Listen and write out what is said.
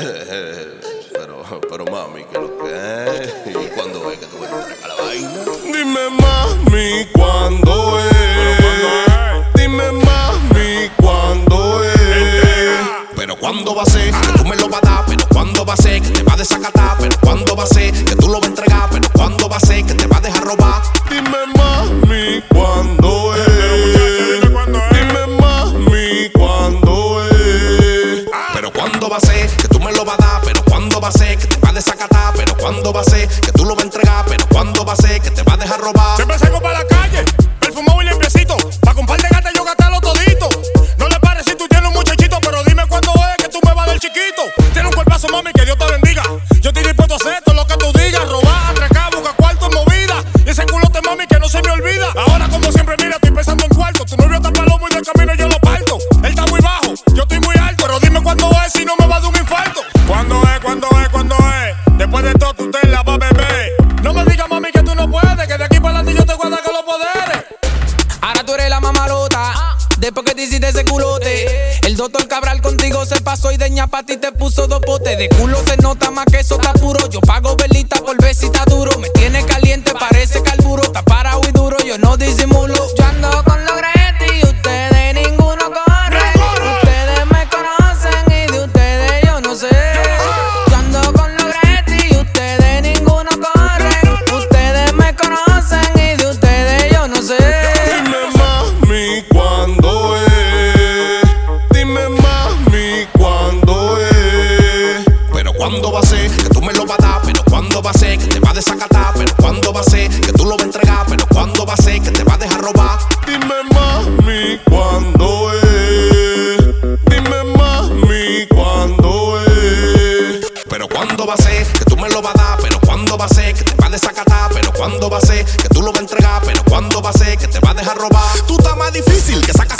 Pero, pero mami, ¿qué lo que es? ¿Y cuándo es que tú me entregas la vaina? Dime mami, ¿cuándo es? Dime mami, ¿cuándo es? Pero cuándo va a ser que tú me lo vas a dar, pero cuándo va a ser que te va a desacatar, pero cuándo va a ser cuándo va a ser que tú lo vas a entregar, pero cuándo va a ser que te va a dejar robar. Después que te hiciste ese culote. El doctor Cabral contigo se pasó y de ti te puso dos potes. De culo se nota más que eso está puro. Yo pago velita por ver si está duro. Me tiene caliente, parece desacatar, pero cuándo va a ser que tú lo vas a entregar, pero cuándo va a ser que te va a dejar robar. Dime mami, ¿cuándo es? Dime mami, ¿cuándo es? Pero cuándo va a ser que tú me lo vas a dar, pero cuándo va a ser que te va a desacatar, pero cuándo va a ser que tú lo vas a entregar, pero cuándo va a ser que te va a dejar robar. Tú estás más difícil que sacas